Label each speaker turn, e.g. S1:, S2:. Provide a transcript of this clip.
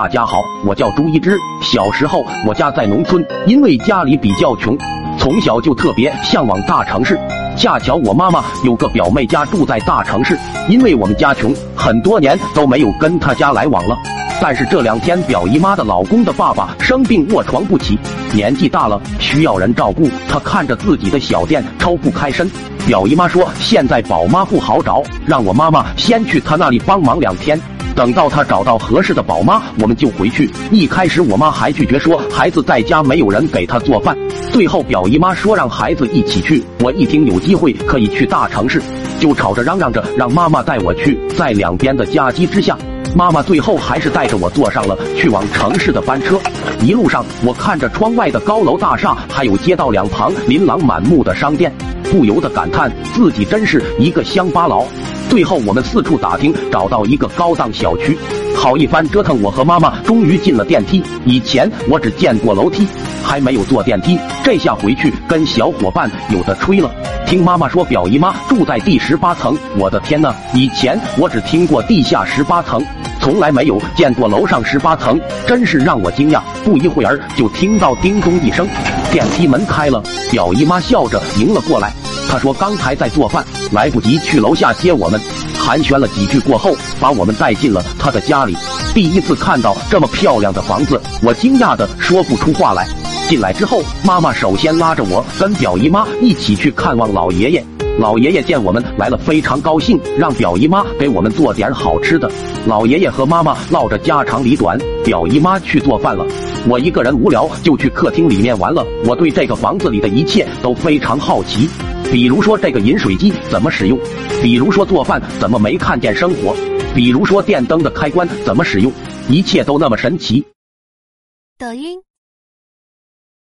S1: 大家好，我叫朱一之。小时候我家在农村，因为家里比较穷，从小就特别向往大城市。恰巧我妈妈有个表妹家住在大城市，因为我们家穷，很多年都没有跟她家来往了。但是这两天表姨妈的老公的爸爸生病卧床不起，年纪大了需要人照顾，她看着自己的小店抽不开身。表姨妈说现在宝妈不好找，让我妈妈先去她那里帮忙两天。等到他找到合适的宝妈，我们就回去。一开始我妈还拒绝说孩子在家没有人给他做饭，最后表姨妈说让孩子一起去。我一听有机会可以去大城市，就吵着嚷嚷着让妈妈带我去。在两边的夹击之下，妈妈最后还是带着我坐上了去往城市的班车。一路上，我看着窗外的高楼大厦，还有街道两旁琳琅满目的商店，不由得感叹自己真是一个乡巴佬。最后，我们四处打听，找到一个高档小区。好一番折腾，我和妈妈终于进了电梯。以前我只见过楼梯，还没有坐电梯。这下回去跟小伙伴有的吹了。听妈妈说，表姨妈住在第十八层。我的天呐，以前我只听过地下十八层，从来没有见过楼上十八层，真是让我惊讶。不一会儿，就听到叮咚一声，电梯门开了。表姨妈笑着迎了过来。他说：“刚才在做饭，来不及去楼下接我们。”寒暄了几句过后，把我们带进了他的家里。第一次看到这么漂亮的房子，我惊讶的说不出话来。进来之后，妈妈首先拉着我跟表姨妈一起去看望老爷爷。老爷爷见我们来了，非常高兴，让表姨妈给我们做点好吃的。老爷爷和妈妈唠着家长里短，表姨妈去做饭了。我一个人无聊，就去客厅里面玩了。我对这个房子里的一切都非常好奇。比如说这个饮水机怎么使用，比如说做饭怎么没看见生火，比如说电灯的开关怎么使用，一切都那么神奇。
S2: 抖音。